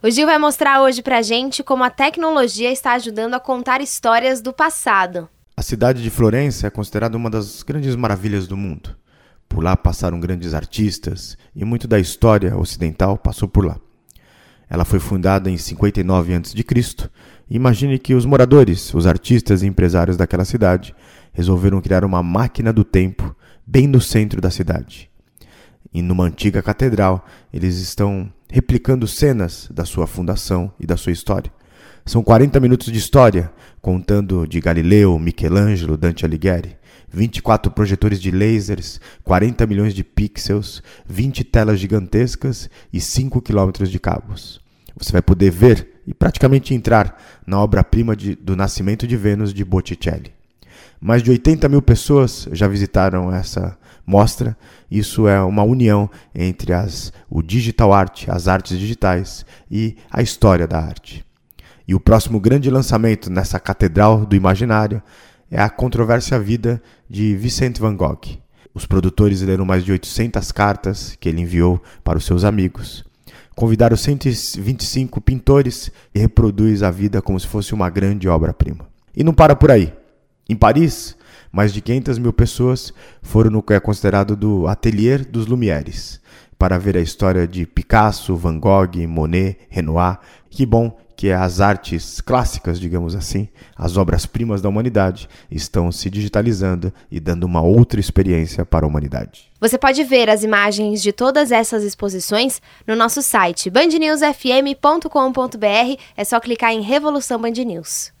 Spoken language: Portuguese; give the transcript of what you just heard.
O Gil vai mostrar hoje pra gente como a tecnologia está ajudando a contar histórias do passado. A cidade de Florença é considerada uma das grandes maravilhas do mundo. Por lá passaram grandes artistas e muito da história ocidental passou por lá. Ela foi fundada em 59 a.C. imagine que os moradores, os artistas e empresários daquela cidade resolveram criar uma máquina do tempo bem no centro da cidade. E numa antiga catedral, eles estão replicando cenas da sua fundação e da sua história. São 40 minutos de história, contando de Galileu, Michelangelo, Dante Alighieri. 24 projetores de lasers, 40 milhões de pixels, 20 telas gigantescas e 5 quilômetros de cabos. Você vai poder ver e praticamente entrar na obra-prima do Nascimento de Vênus de Botticelli. Mais de 80 mil pessoas já visitaram essa mostra. Isso é uma união entre as, o digital art, as artes digitais e a história da arte. E o próximo grande lançamento nessa catedral do imaginário é a controvérsia vida de Vicente Van Gogh. Os produtores leram mais de 800 cartas que ele enviou para os seus amigos. Convidaram 125 pintores e reproduz a vida como se fosse uma grande obra-prima. E não para por aí. Em Paris, mais de 500 mil pessoas foram no que é considerado do Atelier dos Lumieres para ver a história de Picasso, Van Gogh, Monet, Renoir. Que bom que as artes clássicas, digamos assim, as obras-primas da humanidade, estão se digitalizando e dando uma outra experiência para a humanidade. Você pode ver as imagens de todas essas exposições no nosso site bandnewsfm.com.br. É só clicar em Revolução Band News.